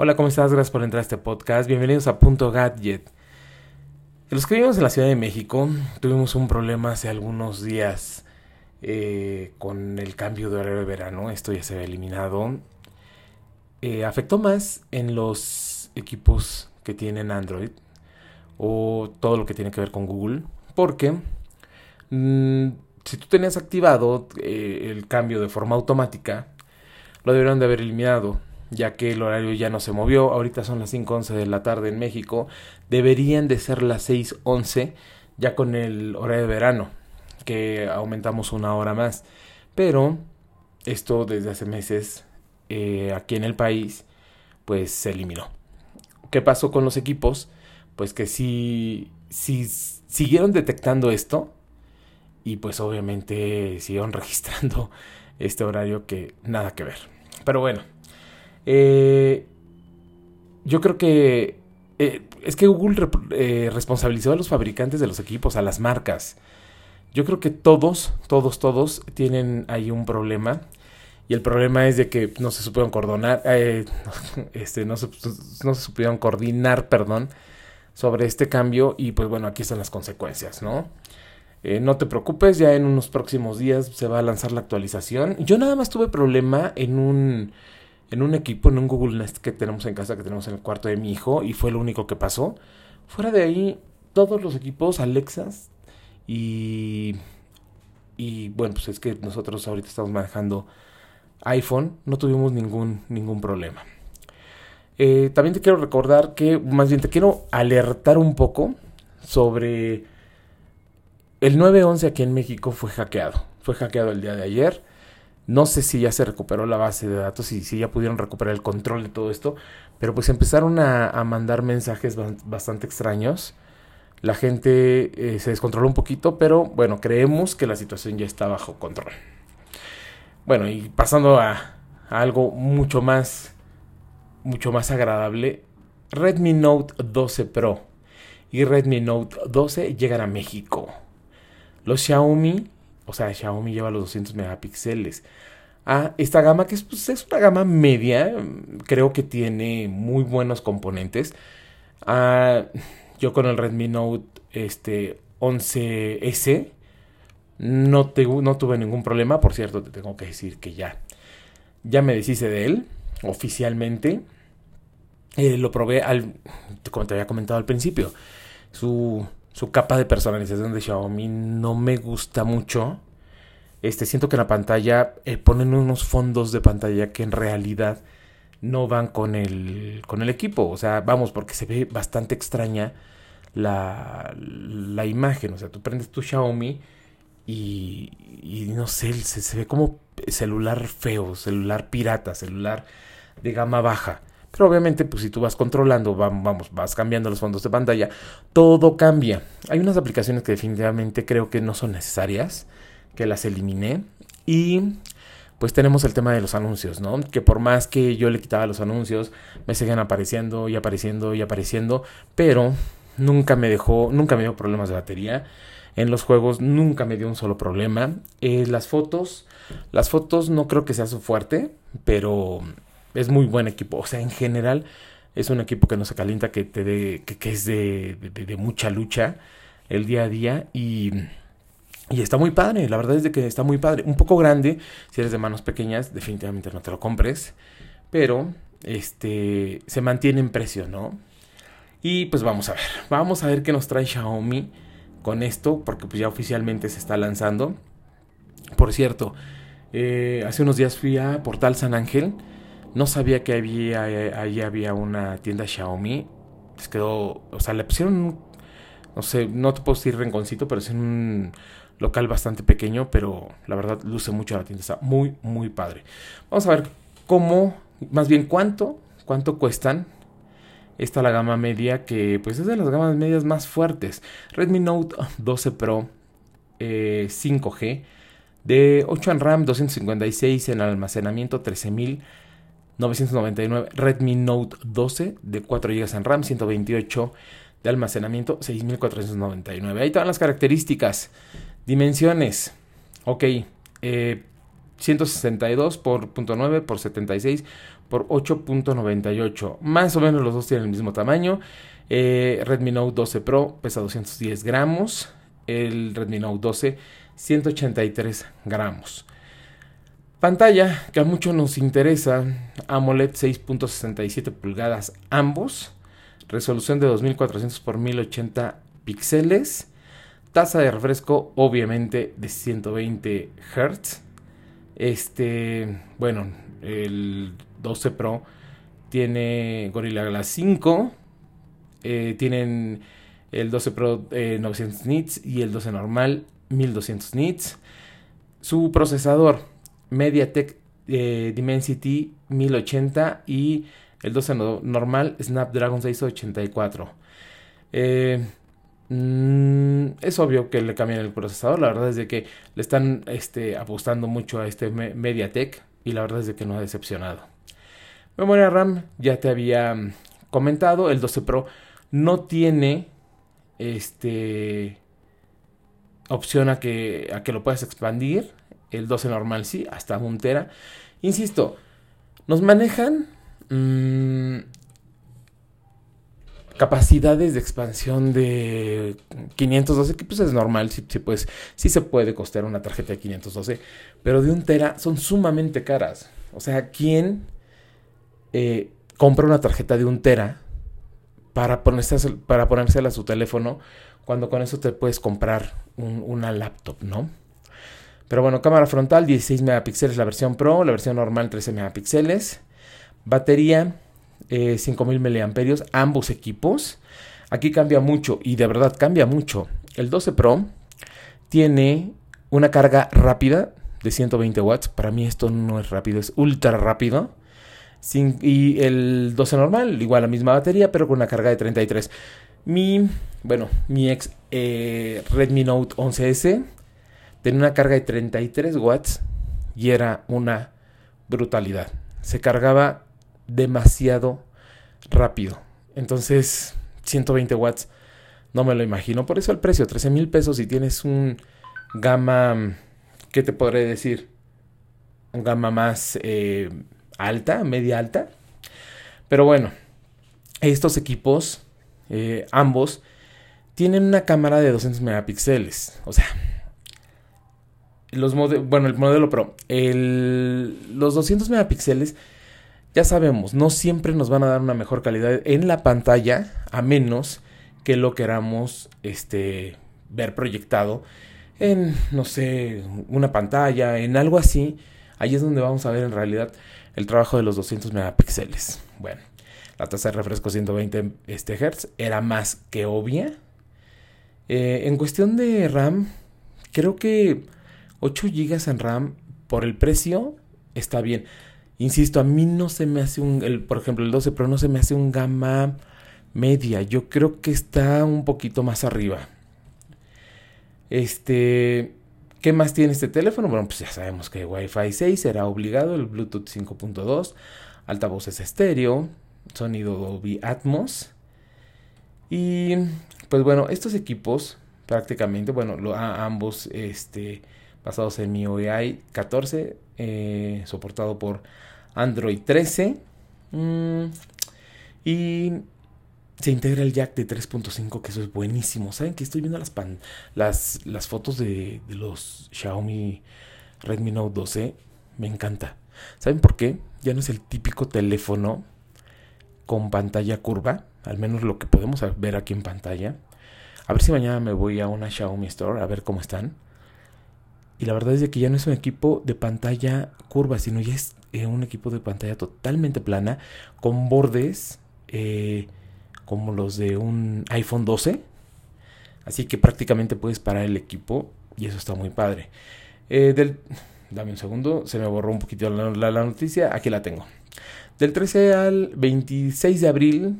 Hola, ¿cómo estás? Gracias por entrar a este podcast. Bienvenidos a Punto Gadget. Los que vivimos en la Ciudad de México tuvimos un problema hace algunos días eh, con el cambio de horario de verano. Esto ya se había eliminado. Eh, afectó más en los equipos que tienen Android o todo lo que tiene que ver con Google. Porque mm, si tú tenías activado eh, el cambio de forma automática, lo deberían de haber eliminado ya que el horario ya no se movió. Ahorita son las 5.11 de la tarde en México. Deberían de ser las 6.11 ya con el horario de verano, que aumentamos una hora más. Pero esto desde hace meses eh, aquí en el país, pues se eliminó. ¿Qué pasó con los equipos? Pues que sí, sí siguieron detectando esto y pues obviamente siguieron registrando este horario que nada que ver. Pero bueno, eh, yo creo que eh, es que Google eh, responsabilizó a los fabricantes de los equipos, a las marcas. Yo creo que todos, todos, todos tienen ahí un problema. Y el problema es de que no se supieron coordinar, este, no, se, no se supieron coordinar, perdón, sobre este cambio. Y pues bueno, aquí están las consecuencias, ¿no? no te preocupes, ya en unos próximos días se va a lanzar la actualización. Yo nada más tuve problema en un en un equipo, en un Google Nest que tenemos en casa, que tenemos en el cuarto de mi hijo, y fue lo único que pasó. Fuera de ahí, todos los equipos, Alexas, y, y bueno, pues es que nosotros ahorita estamos manejando iPhone, no tuvimos ningún, ningún problema. Eh, también te quiero recordar que, más bien te quiero alertar un poco sobre el 911 aquí en México fue hackeado. Fue hackeado el día de ayer. No sé si ya se recuperó la base de datos y si ya pudieron recuperar el control de todo esto, pero pues empezaron a, mandar mensajes bastante extraños. La gente eh, se descontroló un poquito, pero bueno, creemos que la situación ya está bajo control. Bueno, y pasando a, a algo mucho más, mucho más agradable, Redmi Note 12 Pro y Redmi Note 12 llegan a México. Los Xiaomi o sea, Xiaomi lleva los 200 megapíxeles. A esta gama que es, pues, es una gama media, creo que tiene muy buenos componentes. Ah, yo con el Redmi Note este, 11S no, no tuve ningún problema. Por cierto, te tengo que decir que ya, ya me deshice de él oficialmente. Eh, lo probé al, como te había comentado al principio. Su su capa de personalización de Xiaomi no me gusta mucho. Este, siento que en la pantalla eh, ponen unos fondos de pantalla que en realidad no van con el, con el equipo. O sea, vamos, porque se ve bastante extraña la, la imagen. O sea, tú prendes tu Xiaomi y, no sé, se ve como celular feo, celular pirata, celular de gama baja. Pero obviamente, pues si tú vas controlando, vamos, vas cambiando los fondos de pantalla, todo cambia. Hay unas aplicaciones que definitivamente creo que no son necesarias, que las eliminé. Y pues tenemos el tema de los anuncios, ¿no? Que por más que yo le quitaba los anuncios, me siguen apareciendo y apareciendo y apareciendo, pero nunca me dejó, nunca me dio problemas de batería. En los juegos nunca me dio un solo problema. Eh, las fotos, las fotos no creo que sea su fuerte, pero es muy buen equipo. O sea, en general es un equipo que no se calienta, que te de, que, es de, de, mucha lucha el día a día y, y está muy padre. La verdad es de que está muy padre. Un poco grande, si eres de manos pequeñas, definitivamente no te lo compres. Pero este se mantiene en precio, ¿no? Y pues vamos a ver, vamos a ver qué nos trae Xiaomi con esto, porque pues ya oficialmente se está lanzando. Por cierto, eh, hace unos días fui a Portal San Ángel no sabía que había eh, ahí había una tienda Xiaomi. Les quedó, o sea, le pusieron, no sé, no te puedo decir renconcito, pero es un local bastante pequeño, pero la verdad luce mucho la tienda, está muy, muy padre. Vamos a ver cómo, más bien cuánto, cuánto cuestan. Esta la gama media que pues es de las gamas medias más fuertes. Redmi Note 12 Pro 5G eh, de 8 en RAM, 256 en almacenamiento, 13000 999 Redmi Note 12 de 4 GB en RAM, 128 de almacenamiento, 6499. Ahí están las características. Dimensiones. Ok. 162 eh, por .9 por 76 por 8.98. Más o menos los dos tienen el mismo tamaño. Eh, Redmi Note 12 Pro pesa 210 gramos. El Redmi Note 12 183 gramos. Pantalla que a muchos nos interesa, AMOLED 6.67 pulgadas ambos, resolución de 2400 x 1080 píxeles, tasa de refresco obviamente de 120 Hz. Este, bueno, el 12 Pro tiene Gorilla Glass 5, eh, tienen el 12 Pro 900 eh, nits y el 12 normal 1200 nits. Su procesador MediaTek eh, Dimensity 1080 y el 12 normal Snapdragon 684. Eh, mm, es obvio que le cambian el procesador, la verdad es de que le están este, apostando mucho a este MediaTek y la verdad es de que no ha decepcionado. Memoria RAM, ya te había mm, comentado, el 12 Pro no tiene este opción a que, a que lo puedas expandir. El 12 normal sí, hasta un tera. Insisto, nos manejan mm, capacidades de expansión de 512, que pues es normal, sí, pues, sí se puede costear una tarjeta de 512, pero de un tera son sumamente caras. O sea, ¿quién eh, compra una tarjeta de un tera para, ponerse, para ponérsela a su teléfono cuando con eso te puedes comprar una laptop, ¿no? Pero bueno, cámara frontal 16 megapíxeles la versión Pro, la versión normal 13 megapíxeles. Batería 5000 eh, miliamperios, ambos equipos. Aquí cambia mucho y de verdad cambia mucho. El 12 Pro tiene una carga rápida de 120 watts. Para mí esto no es rápido, es ultra rápido. y el 12 normal, igual la misma batería, pero con una carga de 33. Mi, bueno, mi ex eh, Redmi Note 11S tenía una carga de 33 watts y era una brutalidad. Se cargaba demasiado rápido. Entonces, 120 watts, no me lo imagino. Por eso el precio, 13 mil pesos si tienes un gama, ¿qué te podré decir? Un gama más eh, alta, media alta. Pero bueno, estos equipos eh, ambos, tienen una cámara de 200 megapíxeles. O sea, los bueno, el modelo Pro, los 200 megapíxeles, ya sabemos, no siempre nos van a dar una mejor calidad en la pantalla, a menos que lo queramos este, ver proyectado en, no sé, una pantalla, en algo así. Ahí es donde vamos a ver en realidad el trabajo de los 200 megapíxeles. Bueno, la tasa de refresco 120 este, Hz era más que obvia. Eh, en cuestión de RAM, creo que 8 GB en RAM por el precio está bien. Insisto, a mí no se me hace un, el, por ejemplo, el 12 Pro no se me hace un gama media. Yo creo que está un poquito más arriba. Este, ¿qué más tiene este teléfono? Bueno, pues ya sabemos que Wi-Fi 6 será obligado, el Bluetooth 5.2, altavoces estéreo, sonido Dolby Atmos. Y pues bueno, estos equipos prácticamente, bueno, ambos este, basados en MIUI 14, eh, soportado por Android 13. Mm, y se integra el jack de 3.5, que eso es buenísimo. ¿Saben que estoy viendo las, las, las fotos de, de, los Xiaomi Redmi Note 12? Me encanta. ¿Saben por qué? Ya no es el típico teléfono con pantalla curva, al menos lo que podemos ver aquí en pantalla. A ver si mañana me voy a una Xiaomi Store a ver cómo están. Y la verdad es que ya no es un equipo de pantalla curva, sino ya es eh, un equipo de pantalla totalmente plana, con bordes eh, como los de un iPhone 12. Así que prácticamente puedes parar el equipo y eso está muy padre. Eh, del, dame un segundo, se me borró un poquito la noticia, aquí la tengo. Del 13 al 26 de abril,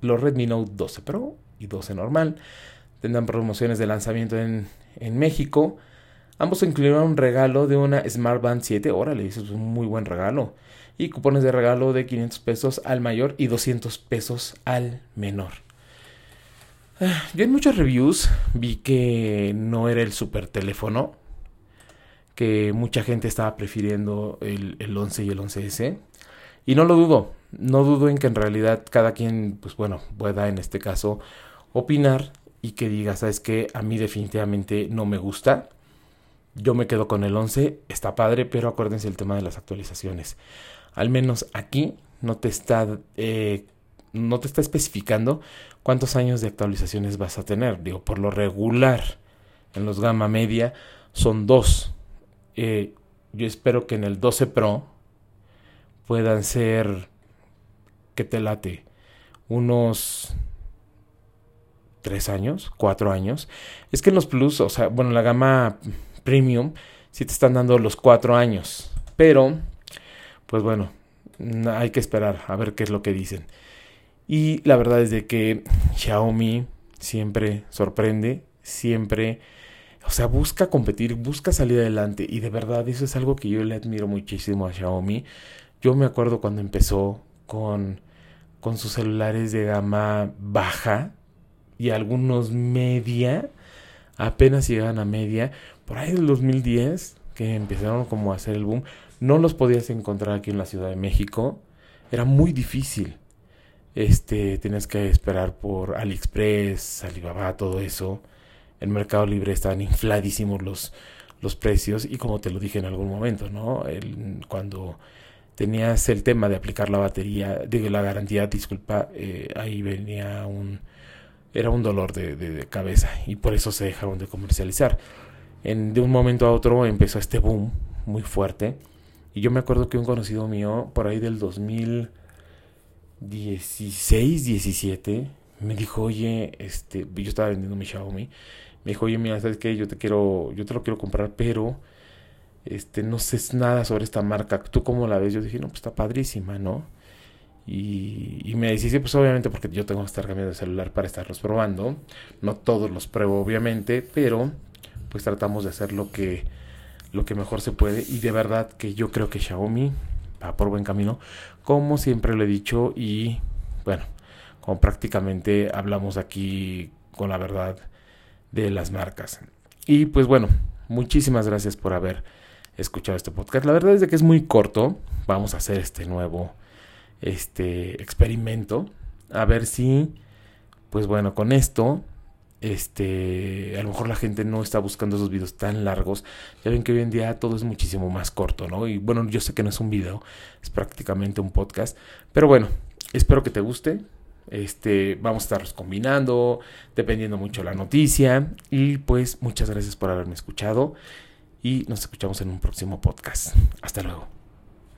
los Redmi Note 12 Pro y 12 normal tendrán promociones de lanzamiento en, México. Ambos incluirán un regalo de una Smart Band 7. Órale, eso es un muy buen regalo. Y cupones de regalo de 500 pesos al mayor y 200 pesos al menor. Ah, yo en muchos reviews vi que no era el super teléfono. Que mucha gente estaba prefiriendo el, el 11 y el 11S. Y no lo dudo, no dudo en que en realidad cada quien, pues bueno, pueda en este caso opinar y que diga, sabes que a mí definitivamente no me gusta. Yo me quedo con el 11, está padre, pero acuérdense el tema de las actualizaciones. Al menos aquí no te está, eh, no te está especificando cuántos años de actualizaciones vas a tener. Digo, por lo regular en los gama media son dos. Eh, yo espero que en el 12 Pro puedan ser que te late unos tres años, cuatro años. Es que en los Plus, o sea, bueno, la gama Premium, sí te están dando los cuatro años. Pero, pues bueno, hay que esperar a ver qué es lo que dicen. Y la verdad es de que Xiaomi siempre sorprende, siempre, o sea, busca competir, busca salir adelante. Y de verdad, eso es algo que yo le admiro muchísimo a Xiaomi. Yo me acuerdo cuando empezó con, con sus celulares de gama baja, y algunos media, apenas llegaban a media, por ahí del 2010, que empezaron como a hacer el boom, no los podías encontrar aquí en la Ciudad de México, era muy difícil. Este, tenías que esperar por AliExpress, Alibaba, todo eso. En Mercado Libre estaban infladísimos los, los precios y como te lo dije en algún momento, ¿no? El, cuando tenías el tema de aplicar la batería, digo, la garantía, disculpa, eh, ahí venía un, era un dolor de, cabeza y por eso se dejaron de comercializar. En, de un momento a otro empezó este boom muy fuerte y yo me acuerdo que un conocido mío por ahí del 2016, 17 me dijo, oye, este, yo estaba vendiendo mi Xiaomi, me dijo, oye, mira, sabes qué, yo te quiero, yo te lo quiero comprar, pero este, no sé nada sobre esta marca. ¿Tú cómo la ves? Yo dije, no, pues está padrísima, ¿no? Y, me dice, sí, pues obviamente porque yo tengo que estar cambiando de celular para estarlos probando. No todos los pruebo, obviamente, pero pues tratamos de hacer lo que, lo que mejor se puede. Y de verdad que yo creo que Xiaomi va por buen camino, como siempre lo he dicho. Y bueno, como prácticamente hablamos aquí con la verdad de las marcas. Y pues bueno, muchísimas gracias por haber escuchado este podcast. La verdad es que es muy corto. Vamos a hacer este nuevo este experimento a ver si pues bueno con esto este a lo mejor la gente no está buscando esos videos tan largos. Ya ven que hoy en día todo es muchísimo más corto no y bueno yo sé que no es un video es prácticamente un podcast pero bueno espero que te guste. Este vamos a estarlos combinando dependiendo mucho la noticia. Y pues muchas gracias por haberme escuchado y nos escuchamos en un próximo podcast. Hasta luego